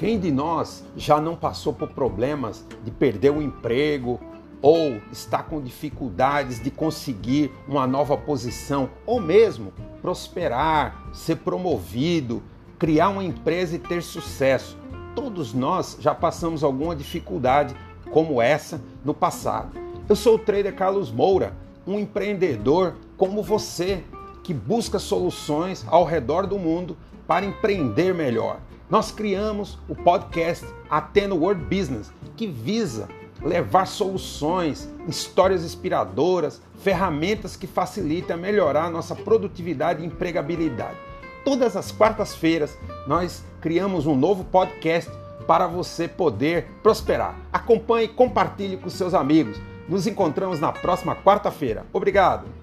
Quem de nós já não passou por problemas de perder o emprego ou está com dificuldades de conseguir uma nova posição ou mesmo prosperar, ser promovido, criar uma empresa e ter sucesso? Todos nós já passamos alguma dificuldade como essa no passado. Eu sou o trader Carlos Moura, um empreendedor como você que busca soluções ao redor do mundo para empreender melhor. Nós criamos o podcast Ateno World Business, que visa levar soluções, histórias inspiradoras, ferramentas que facilitem a melhorar a nossa produtividade e empregabilidade. Todas as quartas-feiras nós criamos um novo podcast para você poder prosperar. Acompanhe e compartilhe com seus amigos. Nos encontramos na próxima quarta-feira. Obrigado!